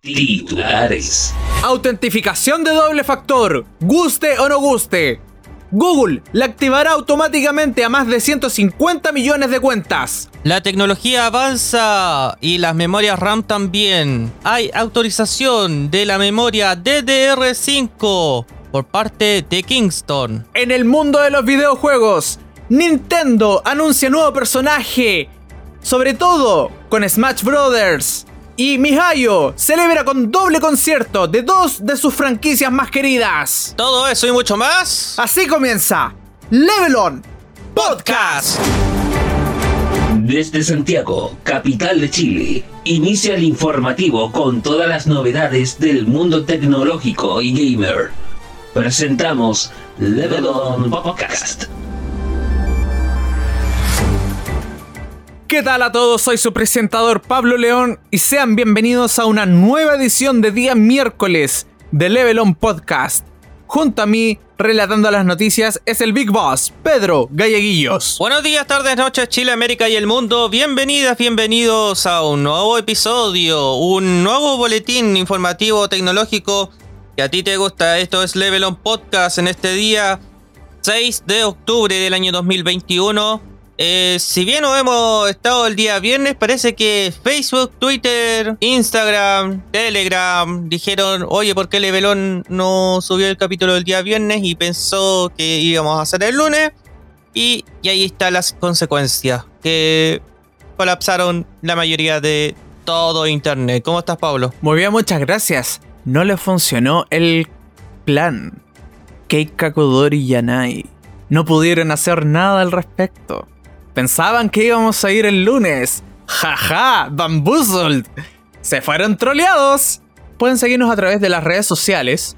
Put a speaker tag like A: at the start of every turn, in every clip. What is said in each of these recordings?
A: Titulares.
B: Autentificación de doble factor. Guste o no guste. Google la activará automáticamente a más de 150 millones de cuentas.
C: La tecnología avanza y las memorias RAM también. Hay autorización de la memoria DDR5 por parte de Kingston.
B: En el mundo de los videojuegos, Nintendo anuncia nuevo personaje, sobre todo con Smash Brothers. Y Mihayo celebra con doble concierto de dos de sus franquicias más queridas.
C: Todo eso y mucho más.
B: Así comienza Level On Podcast.
A: Desde Santiago, capital de Chile, inicia el informativo con todas las novedades del mundo tecnológico y gamer. Presentamos Level On Podcast.
B: ¿Qué tal a todos? Soy su presentador Pablo León y sean bienvenidos a una nueva edición de día miércoles de Level On Podcast. Junto a mí, relatando las noticias, es el Big Boss, Pedro Galleguillos.
C: Buenos días, tardes, noches, Chile, América y el mundo. Bienvenidas, bienvenidos a un nuevo episodio, un nuevo boletín informativo tecnológico que a ti te gusta. Esto es Level On Podcast en este día 6 de octubre del año 2021. Eh, si bien no hemos estado el día viernes, parece que Facebook, Twitter, Instagram, Telegram dijeron, oye, ¿por qué Levelón no subió el capítulo del día viernes? Y pensó que íbamos a hacer el lunes. Y, ahí están las consecuencias, que colapsaron la mayoría de todo Internet. ¿Cómo estás, Pablo?
B: Muy bien, muchas gracias. No le funcionó el plan. Keikakodori y Yanai no pudieron hacer nada al respecto. Pensaban que íbamos a ir el lunes. Jaja, bamboozled. Se fueron troleados. Pueden seguirnos a través de las redes sociales.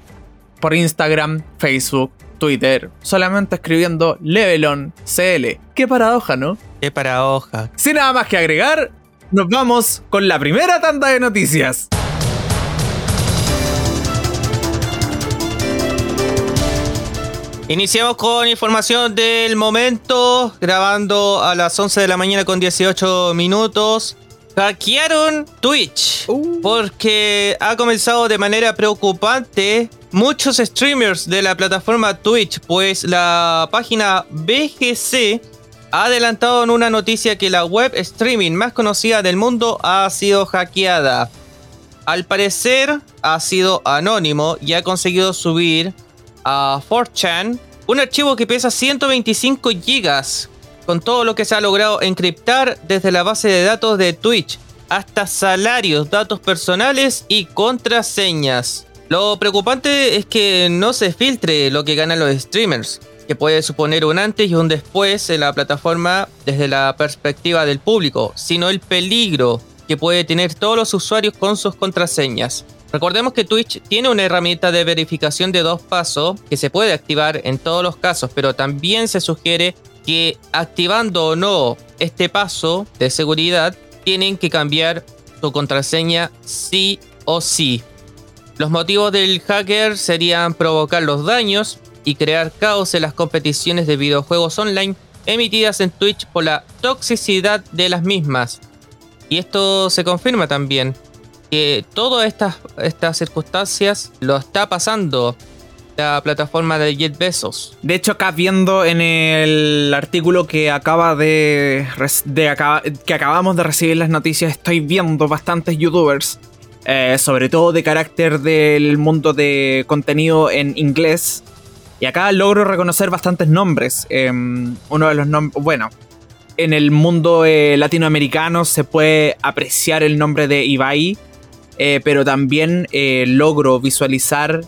B: Por Instagram, Facebook, Twitter. Solamente escribiendo Levelon CL. Qué paradoja, ¿no?
C: Qué paradoja.
B: Sin nada más que agregar, nos vamos con la primera tanda de noticias.
C: Iniciamos con información del momento, grabando a las 11 de la mañana con 18 minutos. Hackearon Twitch uh. porque ha comenzado de manera preocupante muchos streamers de la plataforma Twitch, pues la página BGC ha adelantado en una noticia que la web streaming más conocida del mundo ha sido hackeada. Al parecer ha sido anónimo y ha conseguido subir a 4chan un archivo que pesa 125 GB con todo lo que se ha logrado encriptar desde la base de datos de Twitch hasta salarios, datos personales y contraseñas. Lo preocupante es que no se filtre lo que ganan los streamers, que puede suponer un antes y un después en la plataforma desde la perspectiva del público, sino el peligro que puede tener todos los usuarios con sus contraseñas. Recordemos que Twitch tiene una herramienta de verificación de dos pasos que se puede activar en todos los casos, pero también se sugiere que activando o no este paso de seguridad, tienen que cambiar su contraseña sí o sí. Los motivos del hacker serían provocar los daños y crear caos en las competiciones de videojuegos online emitidas en Twitch por la toxicidad de las mismas. Y esto se confirma también que todas estas, estas circunstancias lo está pasando la plataforma de Bezos.
B: De hecho, acá viendo en el artículo que acaba de, que acabamos de recibir las noticias, estoy viendo bastantes youtubers, eh, sobre todo de carácter del mundo de contenido en inglés. Y acá logro reconocer bastantes nombres. Em, uno de los nombres, bueno, en el mundo eh, latinoamericano se puede apreciar el nombre de Ibai, eh, pero también eh, logro visualizar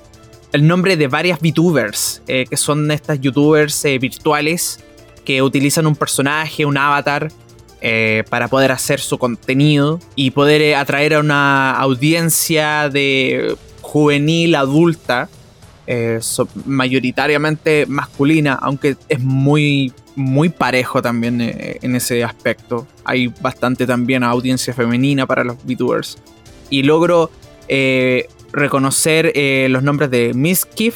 B: el nombre de varias VTubers, eh, que son estas YouTubers virtuales que utilizan un personaje, un avatar, para poder hacer su contenido y poder atraer a una audiencia de juvenil, adulta, mayoritariamente masculina, aunque es muy, muy parejo también en ese aspecto. Hay bastante también audiencia femenina para los VTubers y logro eh, reconocer eh, los nombres de Miskiff,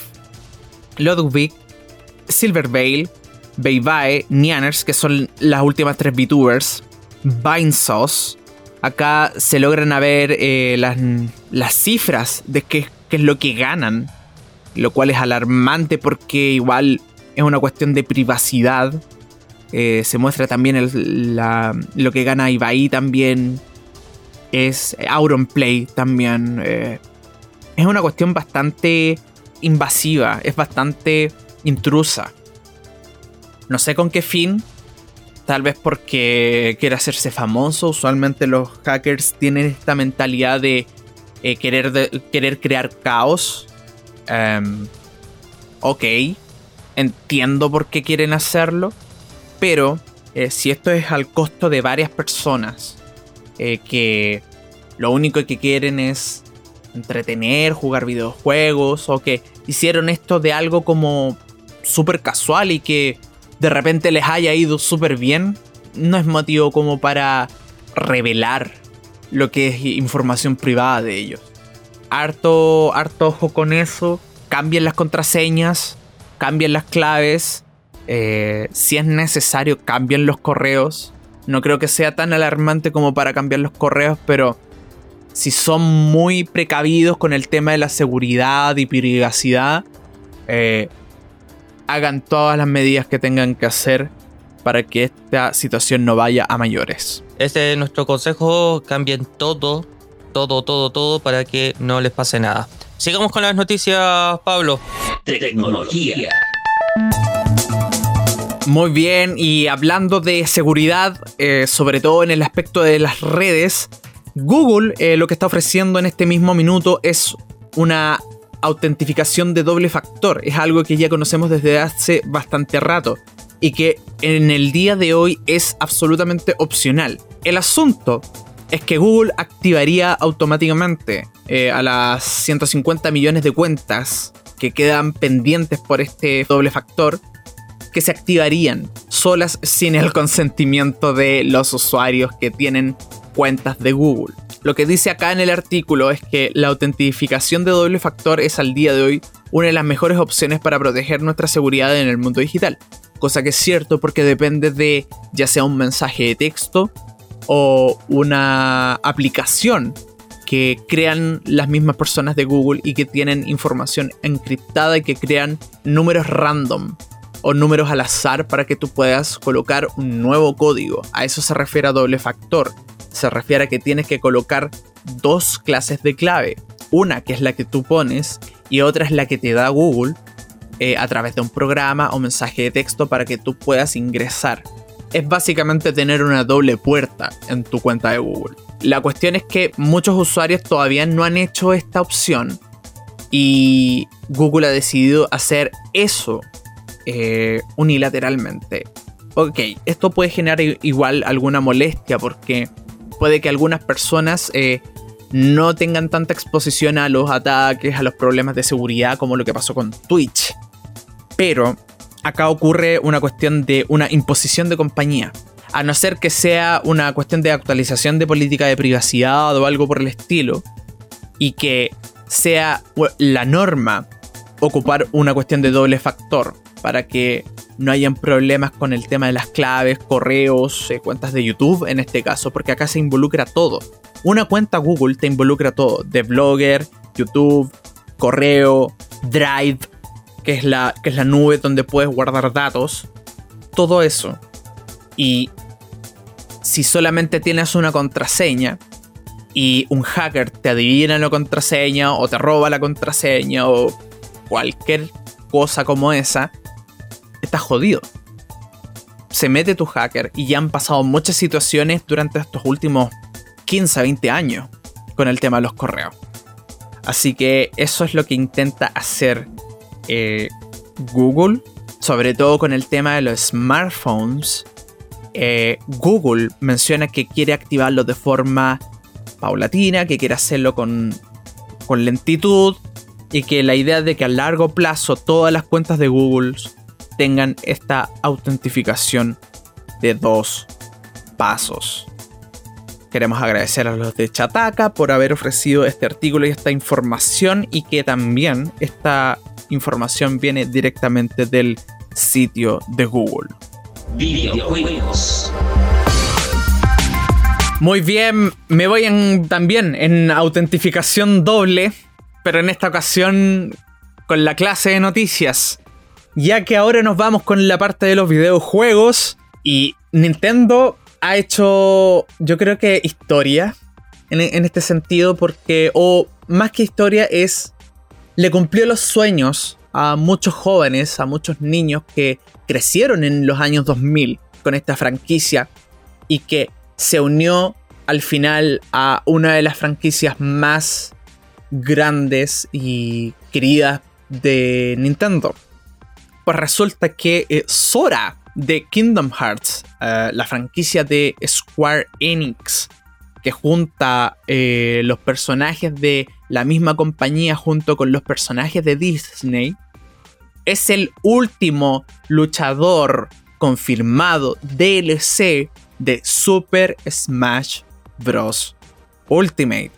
B: Ludwig, Silverveil, Beibae, Nianers, que son las últimas tres VTubers, Vinesauce, Acá se logran ver eh, las, las, cifras de qué, qué es lo que ganan, lo cual es alarmante porque igual es una cuestión de privacidad. Se muestra también lo que gana Ibai también. Es Auronplay también. Eh, es una cuestión bastante invasiva, es bastante intrusa. No sé con qué fin. Tal vez porque quiere hacerse famoso. Usualmente los hackers tienen esta mentalidad de, eh, querer, querer crear caos. Em, ok, entiendo por qué quieren hacerlo. Pero eh, si esto es al costo de varias personas eh, que lo único que quieren es entretener, jugar videojuegos o que hicieron esto de algo como súper casual y que de repente les haya ido súper bien, no es motivo como para revelar lo que es información privada de ellos. Harto, harto ojo con eso. Cambien las contraseñas, cambien las claves. Eh, si es necesario, cambien los correos. No creo que sea tan alarmante como para cambiar los correos, pero si son muy precavidos con el tema de la seguridad y privacidad, eh, hagan todas las medidas que tengan que hacer para que esta situación no vaya a mayores.
C: Este es nuestro consejo, cambien todo, todo, todo, todo para que no les pase nada. Sigamos con las noticias, Pablo.
A: Tecnología.
B: Muy bien, y hablando de seguridad, eh, sobre todo en el aspecto de las redes, Google eh, lo que está ofreciendo en este mismo minuto es una autentificación de doble factor. Es algo que ya conocemos desde hace bastante rato y que en el día de hoy es absolutamente opcional. El asunto es que Google activaría automáticamente eh, a las 150 millones de cuentas que quedan pendientes por este doble factor, que se activarían solas sin el consentimiento de los usuarios que tienen cuentas de Google. Lo que dice acá en el artículo es que la autentificación de doble factor es al día de hoy una de las mejores opciones para proteger nuestra seguridad en el mundo digital. Cosa que es cierto porque depende de ya sea un mensaje de texto o una aplicación que crean las mismas personas de Google y que tienen información encriptada y que crean números random o números al azar para que tú puedas colocar un nuevo código. A eso se refiere a doble factor se refiere a que tienes que colocar dos clases de clave. Una que es la que tú pones y otra es la que te da Google eh, a través de un programa o mensaje de texto para que tú puedas ingresar. Es básicamente tener una doble puerta en tu cuenta de Google. La cuestión es que muchos usuarios todavía no han hecho esta opción y Google ha decidido hacer eso eh, unilateralmente. Ok, esto puede generar igual alguna molestia porque puede que algunas personas eh, no tengan tanta exposición a los ataques, a los problemas de seguridad como lo que pasó con Twitch. Pero acá ocurre una cuestión de una imposición de compañía. A no ser que sea una cuestión de actualización de política de privacidad o algo por el estilo. Y que sea la norma ocupar una cuestión de doble factor para que no hayan problemas con el tema de las claves, correos, eh, cuentas de YouTube en este caso, porque acá se involucra todo. Una cuenta Google te involucra todo, de blogger, YouTube, correo, Drive, que es la, que es la nube donde puedes guardar datos, todo eso. Y si solamente tienes una contraseña y un hacker te adivina la contraseña o te roba la contraseña o cualquier cosa como esa, estás jodido. Se mete tu hacker y ya han pasado muchas situaciones durante estos últimos 15, 20 años con el tema de los correos. Así que eso es lo que intenta hacer eh, Google, sobre todo con el tema de los smartphones. Eh, Google menciona que quiere activarlo de forma paulatina, que quiere hacerlo con, con lentitud y que la idea de que a largo plazo todas las cuentas de Google tengan esta autentificación de dos pasos. Queremos agradecer a los de Chataka por haber ofrecido este artículo y esta información y que también esta información viene directamente del sitio de Google.
A: Videojuegos.
B: Muy bien, me voy en, también en autentificación doble, pero en esta ocasión con la clase de noticias. Ya que ahora nos vamos con la parte de los videojuegos y Nintendo ha hecho, yo creo que historia en, este sentido, porque, o más que historia, es, le cumplió los sueños a muchos jóvenes, a muchos niños que crecieron en los años 2000 con esta franquicia y que se unió al final a una de las franquicias más grandes y queridas de Nintendo. Pues resulta que eh, Sora de Kingdom Hearts, eh, la franquicia de Square Enix, que junta eh, los personajes de la misma compañía junto con los personajes de Disney, es el último luchador confirmado DLC de Super Smash Bros. Ultimate.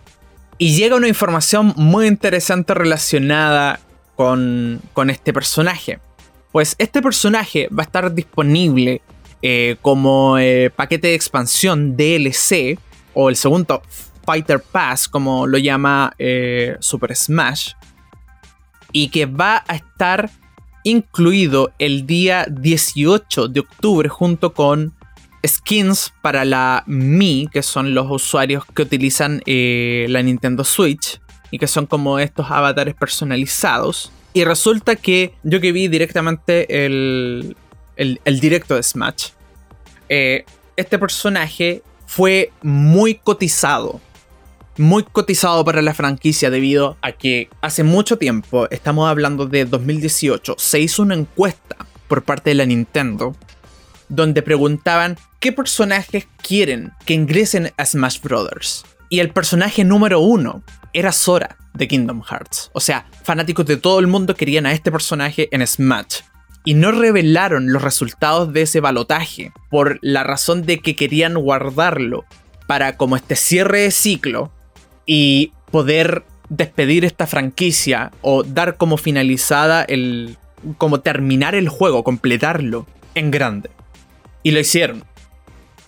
B: Y llega una información muy interesante relacionada con, con este personaje. Pues este personaje va a estar disponible eh, como eh, paquete de expansión DLC o el segundo Fighter Pass, como lo llama eh, Super Smash, y que va a estar incluido el día 18 de octubre junto con skins para la Mi, que son los usuarios que utilizan la Nintendo Switch y que son como estos avatares personalizados. Y resulta que yo que vi directamente el, el, directo de Smash, eh, este personaje fue muy cotizado. Muy cotizado para la franquicia debido a que hace mucho tiempo, estamos hablando de 2018, se hizo una encuesta por parte de la Nintendo donde preguntaban qué personajes quieren que ingresen a Smash Bros. Y el personaje número uno era Sora de Kingdom Hearts. O sea, fanáticos de todo el mundo querían a este personaje en Smash. Y no revelaron los resultados de ese balotaje por la razón de que querían guardarlo para como este cierre de ciclo y poder despedir esta franquicia o dar como finalizada el como terminar el juego, completarlo en grande. Y lo hicieron.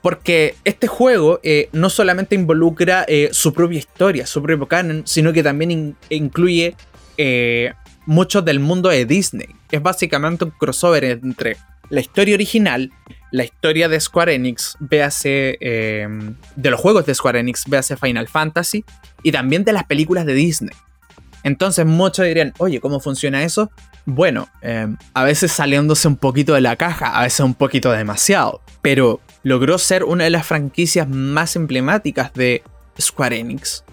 B: Porque este juego eh, no solamente involucra eh, su propia historia, su propio canon, sino que también incluye eh, mucho del mundo de Disney. Es básicamente un crossover entre la historia original, la historia de Square Enix, véase de los juegos de Square Enix, véase Final Fantasy, y también de las películas de Disney. Entonces muchos dirían, oye, ¿cómo funciona eso? Bueno, a veces saliéndose un poquito de la caja, a veces un poquito demasiado, pero logró ser una de las franquicias más emblemáticas de Square Enix.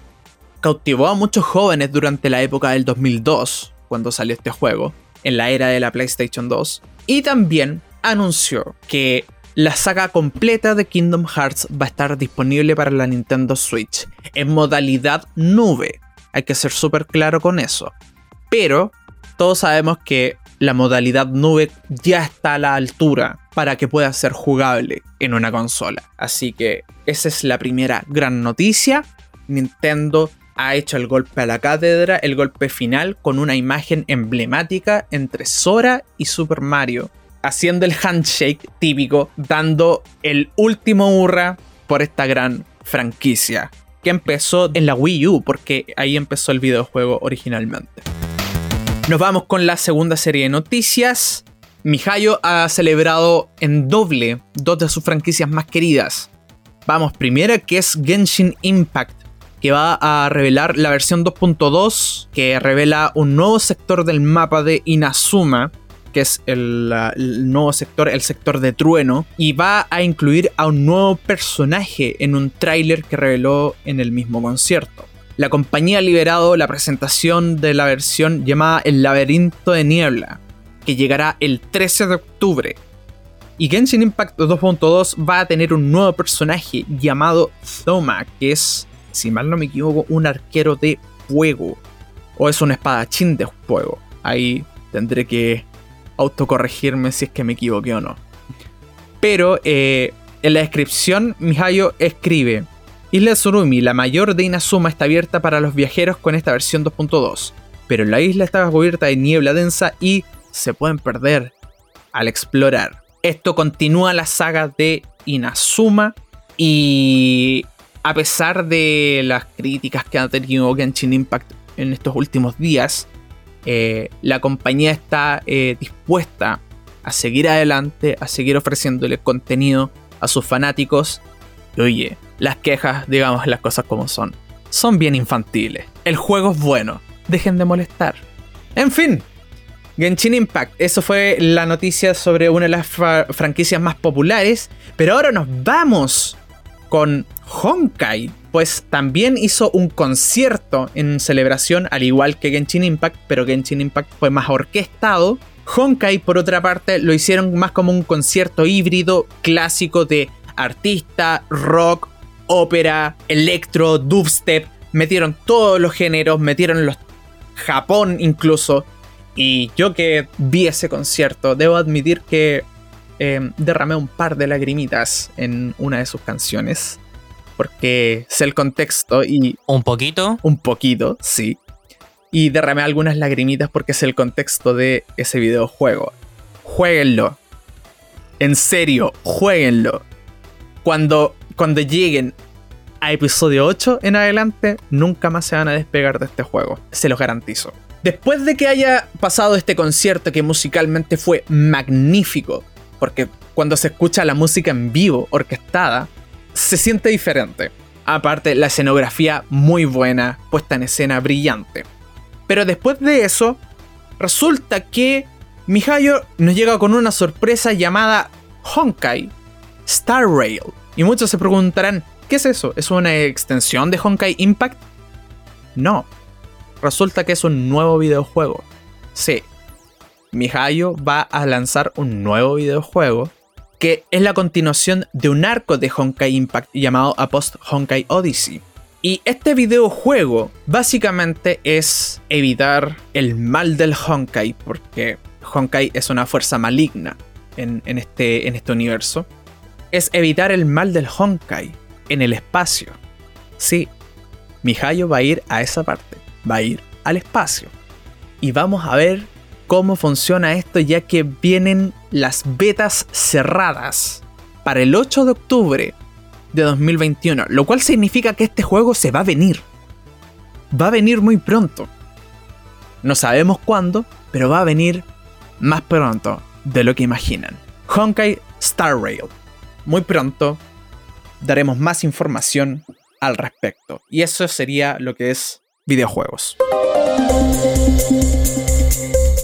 B: Cautivó a muchos jóvenes durante la época del 2002, cuando salió este juego, en la era de la PlayStation 2, y también anunció que la saga completa de Kingdom Hearts va a estar disponible para la Nintendo Switch en modalidad nube. Hay que ser súper claro con eso. Pero todos sabemos que la modalidad nube ya está a la altura para que pueda ser jugable en una consola. Así que esa es la primera gran noticia. Nintendo ha hecho el golpe a la cátedra, el golpe final con una imagen emblemática entre Sora y Super Mario, haciendo el handshake típico, dando el último hurra por esta gran franquicia, que empezó en la Wii U, porque ahí empezó el videojuego originalmente. Nos vamos con la segunda serie de noticias. Mihayo ha celebrado en doble dos de sus franquicias más queridas. Vamos, primera que es Genshin Impact, que va a revelar la versión 2.2, que revela un nuevo sector del mapa de Inazuma, que es el, el, nuevo sector, el sector de trueno, y va a incluir a un nuevo personaje en un tráiler que reveló en el mismo concierto la compañía ha liberado la presentación de la versión llamada El laberinto de niebla, que llegará el 13 de octubre. Y Genshin Impact 2.2 va a tener un nuevo personaje llamado Thoma, que es, si mal no me equivoco, un arquero de fuego. O es un espadachín de fuego. Ahí tendré que autocorregirme si es que me equivoqué o no. Pero eh, en la descripción, Mihayo escribe: Isla Tsurumi, la mayor de Inazuma, está abierta para los viajeros con esta versión 2.2, pero la isla está cubierta de niebla densa y se pueden perder al explorar. Esto continúa la saga de Inazuma y a pesar de las críticas que ha tenido Genshin Impact en estos últimos días, eh, la compañía está eh, dispuesta a seguir adelante, a seguir ofreciéndole contenido a sus fanáticos. Y oye, las quejas, digamos las cosas como son, son bien infantiles. El juego es bueno, dejen de molestar. En fin, Genshin Impact, eso fue la noticia sobre una de las franquicias más populares, pero ahora nos vamos con Honkai, pues también hizo un concierto en celebración, al igual que Genshin Impact, pero Genshin Impact fue más orquestado. Honkai, por otra parte, lo hicieron más como un concierto híbrido clásico de artista, rock, ópera, electro, dubstep. Metieron todos los géneros, metieron los Japón incluso. Y yo que vi ese concierto, debo admitir que em, derramé un par de lagrimitas en una de sus canciones. Porque sé el contexto y...
C: ¿Un poquito?
B: Un poquito, sí. Y derramé algunas lagrimitas porque sé el contexto de ese videojuego. Jueguenlo. En serio, jueguenlo. Cuando, cuando lleguen a episodio 8 en adelante, nunca más se van a despegar de este juego. Se los garantizo. Después de que haya pasado este concierto que musicalmente fue magnífico, porque cuando se escucha la música en vivo, orquestada, se siente diferente. Aparte, la escenografía muy buena, puesta en escena brillante. Pero después de eso, resulta que Mihayo nos llega con una sorpresa llamada Honkai Star Rail. Y muchos se preguntarán, ¿qué es eso? ¿Es una extensión de Honkai Impact? No, resulta que es un nuevo videojuego. Sí, Mihayo va a lanzar un nuevo videojuego que es la continuación de un arco de Honkai Impact llamado A Post Honkai Odyssey. Y este videojuego básicamente es evitar el mal del Honkai, porque Honkai es una fuerza maligna en, este, en este universo. Es evitar el mal del Honkai en el espacio. Sí, Mihayo va a ir a esa parte va a ir al espacio. Y vamos a ver cómo funciona esto ya que vienen las betas cerradas para el 8 de octubre de 2021, lo cual significa que este juego se va a venir. Va a venir muy pronto. No sabemos cuándo, pero va a venir más pronto de lo que imaginan. Honkai Star Rail. Muy pronto daremos más información al respecto. Y eso sería lo que es videojuegos.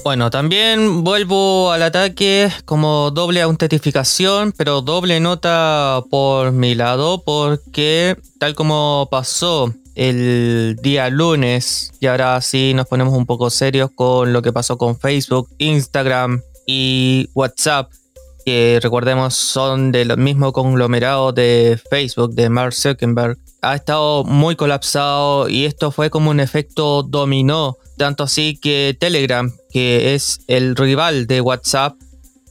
C: Bueno, también vuelvo al ataque como doble autentificación, pero doble nota por mi lado, porque tal como pasó el día lunes, y ahora sí nos ponemos un poco serios con lo que pasó con Facebook, Instagram y WhatsApp, que recordemos son del mismo conglomerado de Facebook, de Mark Zuckerberg, ha estado muy colapsado y esto fue como un efecto dominó, tanto así que Telegram, que es el rival de WhatsApp,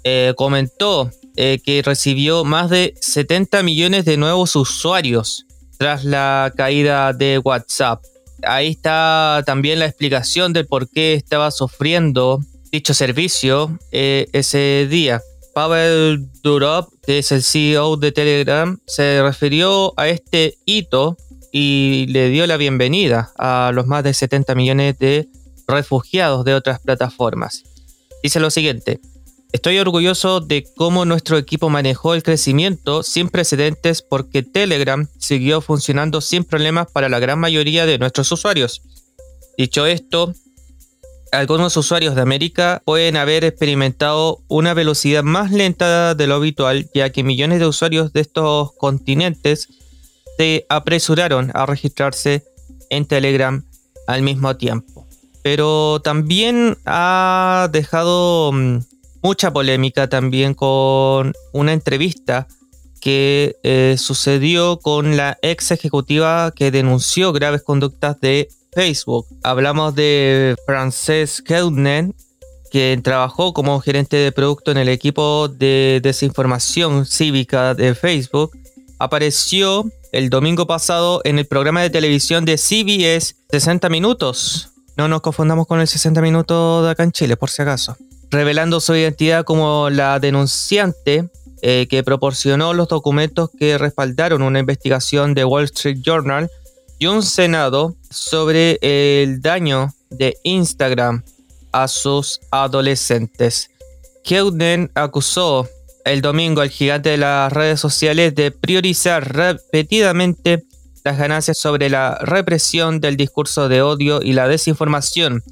C: eh, comentó eh, que recibió más de 70 millones de nuevos usuarios tras la caída de WhatsApp. Ahí está también la explicación de por qué estaba sufriendo dicho servicio eh, ese día. Pavel Durov, que es el CEO de Telegram, se refirió a este hito y le dio la bienvenida a los más de 70 millones de refugiados de otras plataformas. Dice lo siguiente, estoy orgulloso de cómo nuestro equipo manejó el crecimiento sin precedentes porque Telegram siguió funcionando sin problemas para la gran mayoría de nuestros usuarios. Dicho esto, algunos usuarios de América pueden haber experimentado una velocidad más lenta de lo habitual, ya que millones de usuarios de estos continentes se apresuraron a registrarse en Telegram al mismo tiempo. Pero también ha dejado mm, mucha polémica también con una entrevista que eh, sucedió con la ex ejecutiva que denunció graves conductas de Facebook. Hablamos de Frances Keudnen, que trabajó como gerente de producto en el equipo de desinformación cívica de Facebook. Apareció el domingo pasado en el programa de televisión de CBS 60 Minutos. No nos confundamos con el 60 Minutos de acá Chile, por si acaso. Revelando su identidad como la denunciante eh, que proporcionó los documentos que respaldaron una investigación de Wall Street Journal y un Senado sobre el daño de Instagram a sus adolescentes. Keuden acusó el domingo al gigante de las redes sociales de priorizar repetidamente las ganancias sobre la represión del discurso de odio y la desinformación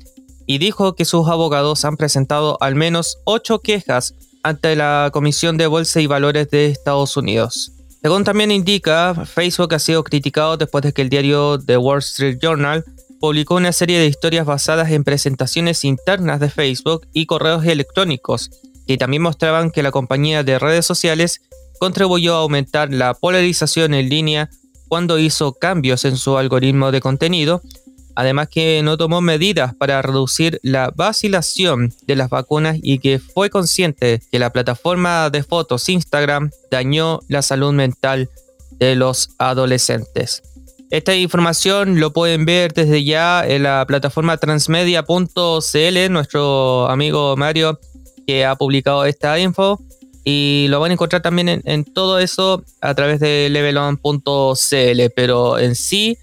C: y dijo que sus abogados han presentado al menos ocho quejas ante la Comisión de Bolsa y Valores de Estados Unidos. Según también indica, Facebook ha sido criticado después de que el diario The Wall Street Journal publicó una serie de historias basadas en presentaciones internas de Facebook y correos electrónicos, que también mostraban que la compañía de redes sociales contribuyó a aumentar la polarización en línea cuando hizo cambios en su algoritmo de contenido, además que no tomó medidas para reducir la vacilación de las vacunas y que fue consciente que la plataforma de fotos Instagram dañó la salud mental de los adolescentes. Esta información lo pueden ver desde ya en la plataforma transmedia.cl, nuestro amigo Mario que ha publicado esta info y lo van a encontrar también en, en todo eso a través de levelon.cl, pero en sí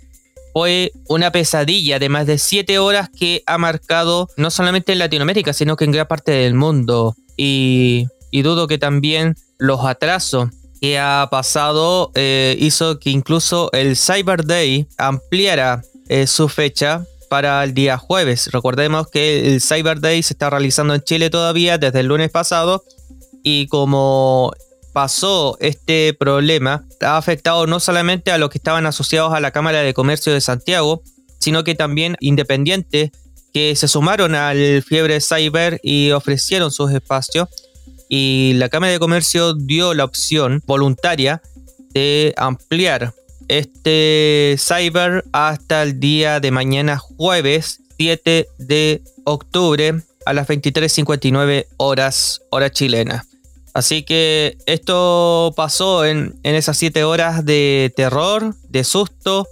C: fue una pesadilla de más de 7 horas que ha marcado no solamente en Latinoamérica, sino que en gran parte del mundo. Y, dudo que también los atrasos que ha pasado eh, hizo que incluso el Cyber Day ampliara eh, su fecha para el día jueves. Recordemos que el Cyber Day se está realizando en Chile todavía desde el lunes pasado y como pasó este problema ha afectado no solamente a los que estaban asociados a la Cámara de Comercio de Santiago, sino que también independientes que se sumaron al fiebre cyber y ofrecieron sus espacios. Y la Cámara de Comercio dio la opción voluntaria de ampliar este cyber hasta el día de mañana jueves 7 de octubre a las 23.59 horas hora chilena. Así que esto pasó en, esas siete horas de terror, de susto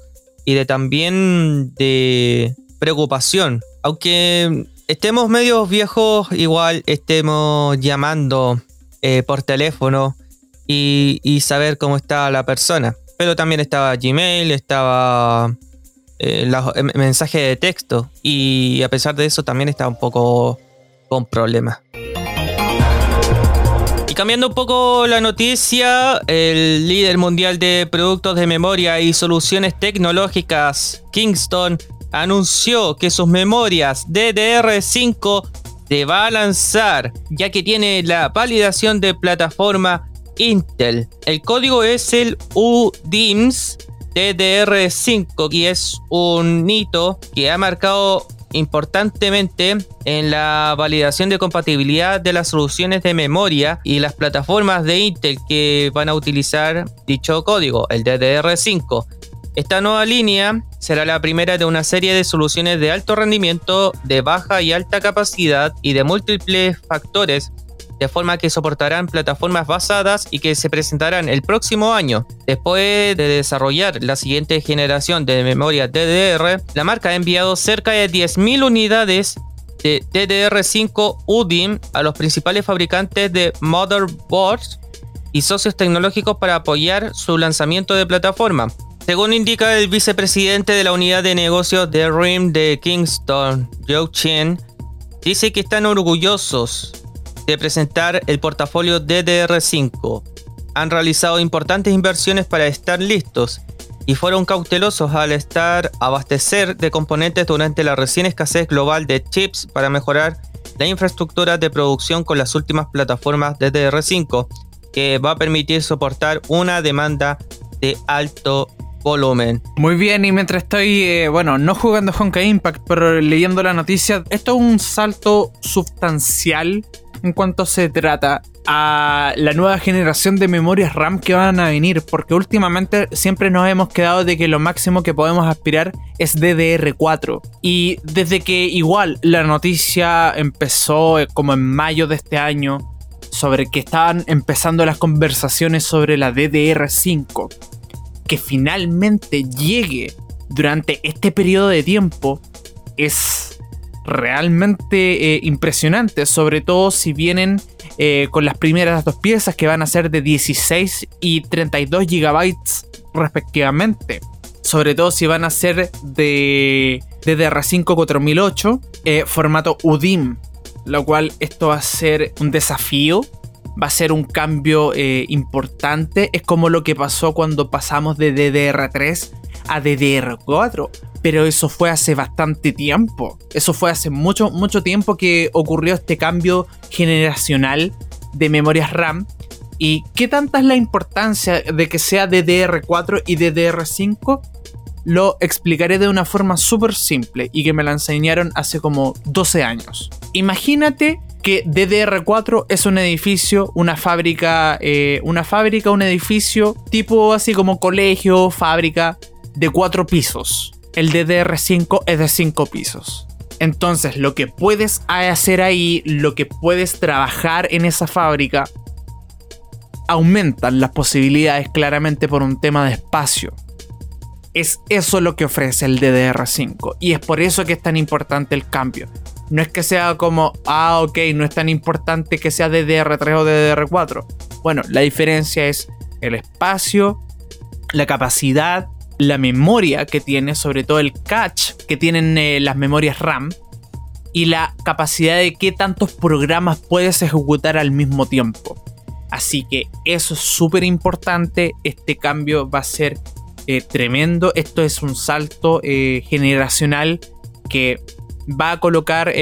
C: y de también de preocupación. Aunque estemos medios viejos, igual estemos llamando eh, por teléfono y, saber cómo está la persona. Pero también estaba Gmail, estaba eh, mensaje de texto y a pesar de eso también estaba un poco con problemas cambiando un poco la noticia, el líder mundial de productos de memoria y soluciones tecnológicas, Kingston, anunció que sus memorias DDR5 se va a lanzar, ya que tiene la validación de plataforma Intel. El código es el UDIMS DDR5 y es un hito que ha marcado importantemente en la validación de compatibilidad de las soluciones de memoria y las plataformas de Intel que van a utilizar dicho código, el DDR5. Esta nueva línea será la primera de una serie de soluciones de alto rendimiento, de baja y alta capacidad y de múltiples factores de forma que soportarán plataformas basadas y que se presentarán el próximo año. Después de desarrollar la siguiente generación de memoria DDR, la marca ha enviado cerca de 10.000 unidades de DDR5 UDIM a los principales fabricantes de motherboards y socios tecnológicos para apoyar su lanzamiento de plataforma. Según indica el vicepresidente de la unidad de negocios de RIM de Kingston, Joe Chen, dice que están orgullosos de presentar el portafolio DDR5. Han realizado importantes inversiones para estar listos y fueron cautelosos al estar abastecer de componentes durante la recién escasez global de chips para mejorar la infraestructura de producción con las últimas plataformas DDR5 que va a permitir soportar una demanda de alto volumen.
B: Muy bien, y mientras estoy, eh, bueno, no jugando Honkai Impact, pero leyendo la noticia, esto es un salto sustancial en cuanto se trata a la nueva generación de memorias RAM que van a venir, porque últimamente siempre nos hemos quedado de que lo máximo que podemos aspirar es DDR4. Y desde que igual la noticia empezó eh, como en mayo de este año, sobre que estaban empezando las conversaciones sobre la DDR5, que finalmente llegue durante este periodo de tiempo, es realmente eh, impresionantes, sobre todo si vienen eh, con las primeras dos piezas que van a ser de 16 y 32 gigabytes respectivamente. Sobre todo si van a ser de DDR5 4008, eh, formato UDIM, lo cual esto va a ser un desafío, va a ser un cambio importante. Es como lo que pasó cuando pasamos de DDR3 a DDR4 pero eso fue hace bastante tiempo. Eso fue hace mucho, mucho tiempo que ocurrió este cambio generacional de memorias RAM. ¿Y qué tanta es la importancia de que sea DDR4 y DDR5? Lo explicaré de una forma súper simple y que me la enseñaron hace como 12 años. Imagínate que DDR4 es un edificio, una fábrica, eh, una fábrica, un edificio tipo así como colegio, fábrica de cuatro pisos el DDR5 es de 5 pisos. Entonces, lo que puedes hacer ahí, lo que puedes trabajar en esa fábrica, aumentan las posibilidades claramente por un tema de espacio. Es eso lo que ofrece el DDR5 y es por eso que es tan importante el cambio. No es que sea como, ah, ok, no es tan importante que sea DDR3 o DDR4. Bueno, la diferencia es el espacio, la capacidad la memoria que tiene, sobre todo el cache que tienen eh, las memorias RAM y la capacidad de qué tantos programas puedes ejecutar al mismo tiempo. Así que eso es súper importante, este cambio va a ser eh, tremendo, esto es un salto eh, generacional que va a colocar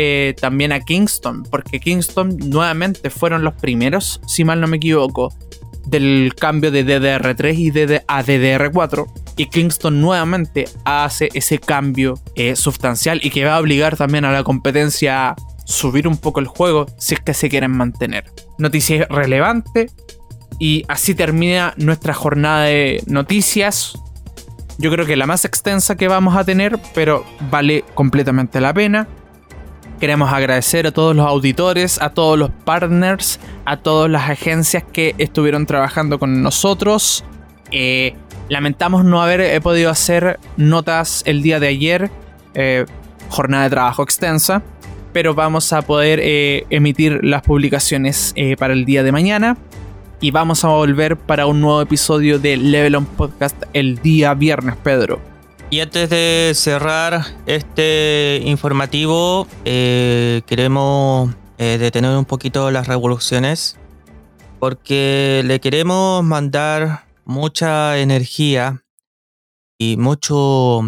B: también a Kingston, porque Kingston nuevamente fueron los primeros, si mal no me equivoco, del cambio de DDR3 y a DDR4 y Kingston nuevamente hace ese cambio eh, sustancial y que va a obligar también a la competencia a subir un poco el juego si es que se quieren mantener. Noticia relevante y así termina nuestra jornada de noticias. Yo creo que la más extensa que vamos a tener, pero vale completamente la pena. Queremos agradecer a todos los auditores, a todos los partners, a todas las agencias que estuvieron trabajando con nosotros. Eh, Lamentamos no haber eh, podido hacer notas el día de ayer, eh, jornada de trabajo extensa, pero vamos a poder eh, emitir las publicaciones para el día de mañana y vamos a volver para un nuevo episodio de Level On Podcast el día viernes, Pedro.
C: Y antes de cerrar este informativo, queremos detener un poquito las revoluciones porque le queremos mandar mucha energía y mucho,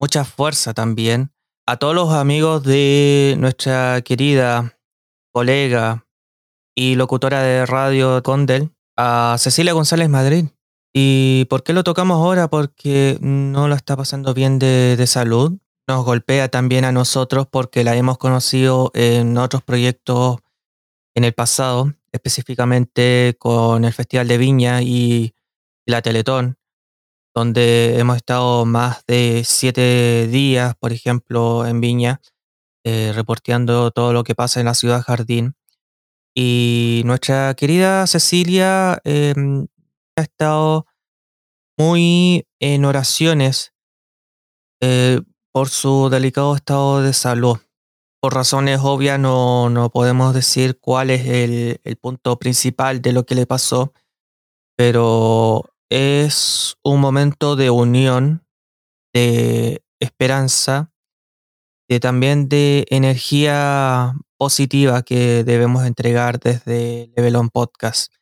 C: mucha fuerza también a todos los amigos de nuestra querida colega y locutora de radio Condel, a Cecilia González Madrid. ¿Y por qué lo tocamos ahora? Porque no lo está pasando bien de, de salud. Nos golpea también a nosotros porque la hemos conocido en otros proyectos en el pasado, específicamente con el Festival de Viña y la Teletón, donde hemos estado más de siete días, por ejemplo, en Viña, eh, reporteando todo lo que pasa en la ciudad Jardín. Y nuestra querida Cecilia em, ha estado muy en oraciones eh, por su delicado estado de salud. Por razones obvias no, no podemos decir cuál es el, el punto principal de lo que le pasó, pero es un momento de unión, de esperanza, de también de energía positiva que debemos entregar desde Level On Podcast.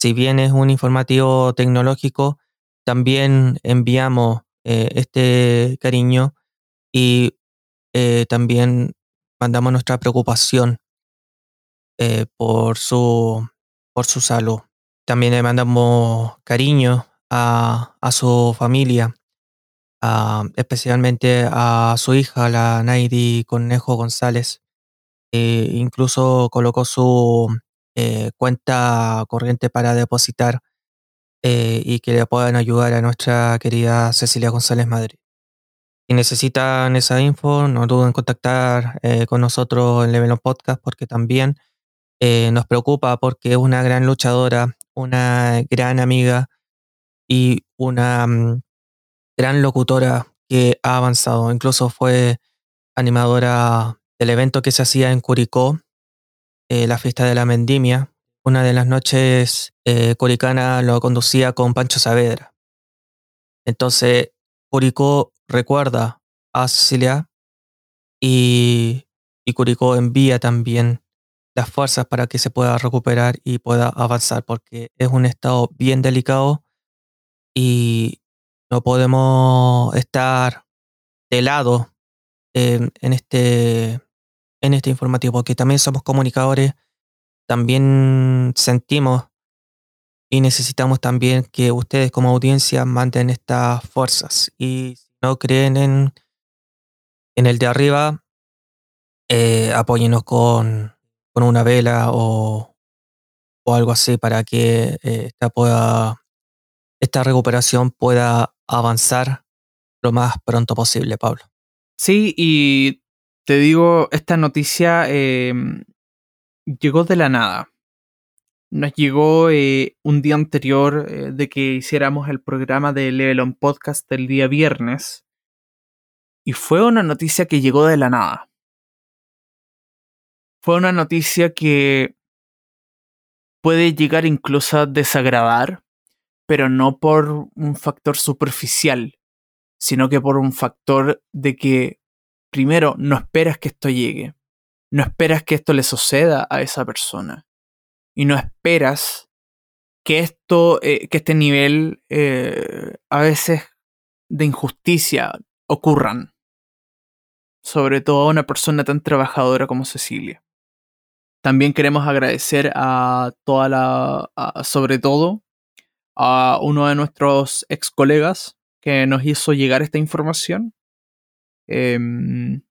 C: Si bien es un informativo tecnológico, también enviamos eh, este cariño y eh, también mandamos nuestra preocupación eh, por, su, por su salud. También le mandamos cariño a, su familia, especialmente a su hija, la Naidi Conejo González. E incluso colocó su eh, cuenta corriente para depositar eh, y que le puedan ayudar a nuestra querida Cecilia González Madrid. Si necesitan esa info, no duden en contactar eh, con nosotros en Level Podcast porque también nos preocupa porque es una gran luchadora una gran amiga y una mm, gran locutora que ha avanzado. Incluso fue animadora del evento que se hacía en Curicó, eh, la fiesta de la Mendimia. Una de las noches eh, curicana lo conducía con Pancho Saavedra. Entonces, Curicó recuerda a Cecilia y, y Curicó envía también las fuerzas para que se pueda recuperar y pueda avanzar, porque es un estado bien delicado y no podemos estar de lado en, este, en este informativo, porque también somos comunicadores, también sentimos y necesitamos también que ustedes como audiencia manden estas fuerzas. Y si no creen en, en el de arriba, eh, apóyenos con, con, una vela o, o, algo así para que eh, esta, pueda, esta recuperación pueda avanzar lo más pronto posible, Pablo.
B: Sí, y te digo, esta noticia em, llegó de la nada. Nos llegó eh, un día anterior eh, de que hiciéramos el programa de Level On Podcast el día viernes. Y fue una noticia que llegó de la nada. Fue una noticia que puede llegar incluso a desagradar, pero no por un factor superficial, sino que por un factor de que, primero, no esperas que esto llegue, no esperas que esto le suceda a esa persona, y no esperas que esto, eh, que este nivel eh, a veces de injusticia ocurran, sobre todo a una persona tan trabajadora como Cecilia. También queremos agradecer a toda la, sobre todo, a uno de nuestros ex colegas, que nos hizo llegar esta información. Em,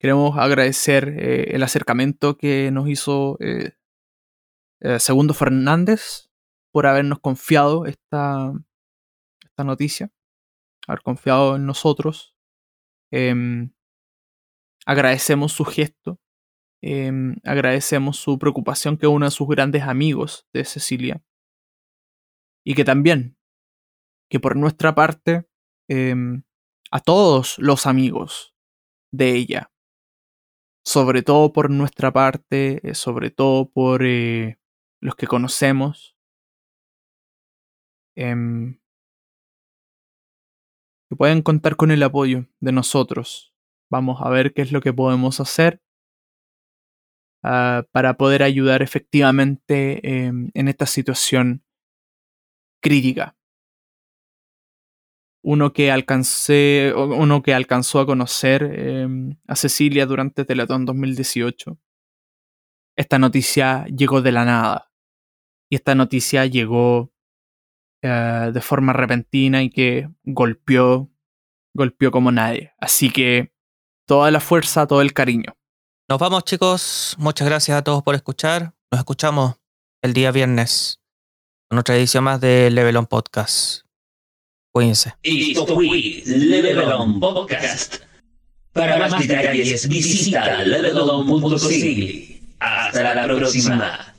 B: queremos agradecer eh, el acercamiento que nos hizo eh, eh, Segundo Fernández por habernos confiado esta, esta noticia, haber confiado en nosotros. Em, agradecemos su gesto, em, agradecemos su preocupación que uno de sus grandes amigos de Cecilia. Y que también, que por nuestra parte, Em, a todos los amigos de ella. Sobre todo por nuestra parte, eh, sobre todo por eh, los que conocemos. Em, que pueden contar con el apoyo de nosotros. Vamos a ver qué es lo que podemos hacer ah, para poder ayudar efectivamente em, en esta situación crítica uno que alcancé, uno que alcanzó a conocer em, a Cecilia durante Teletón 2018. Esta noticia llegó de la nada. Y esta noticia llegó eh, de forma repentina y que golpeó, golpeó como nadie. Así que toda la fuerza, todo el cariño.
C: Nos vamos chicos, muchas gracias a todos por escuchar. Nos escuchamos el día viernes en otra edición más de Level Podcast. Cuídense.
A: Esto fue Level On Podcast. Para más detalles visita levelon.cl. Hasta la próxima.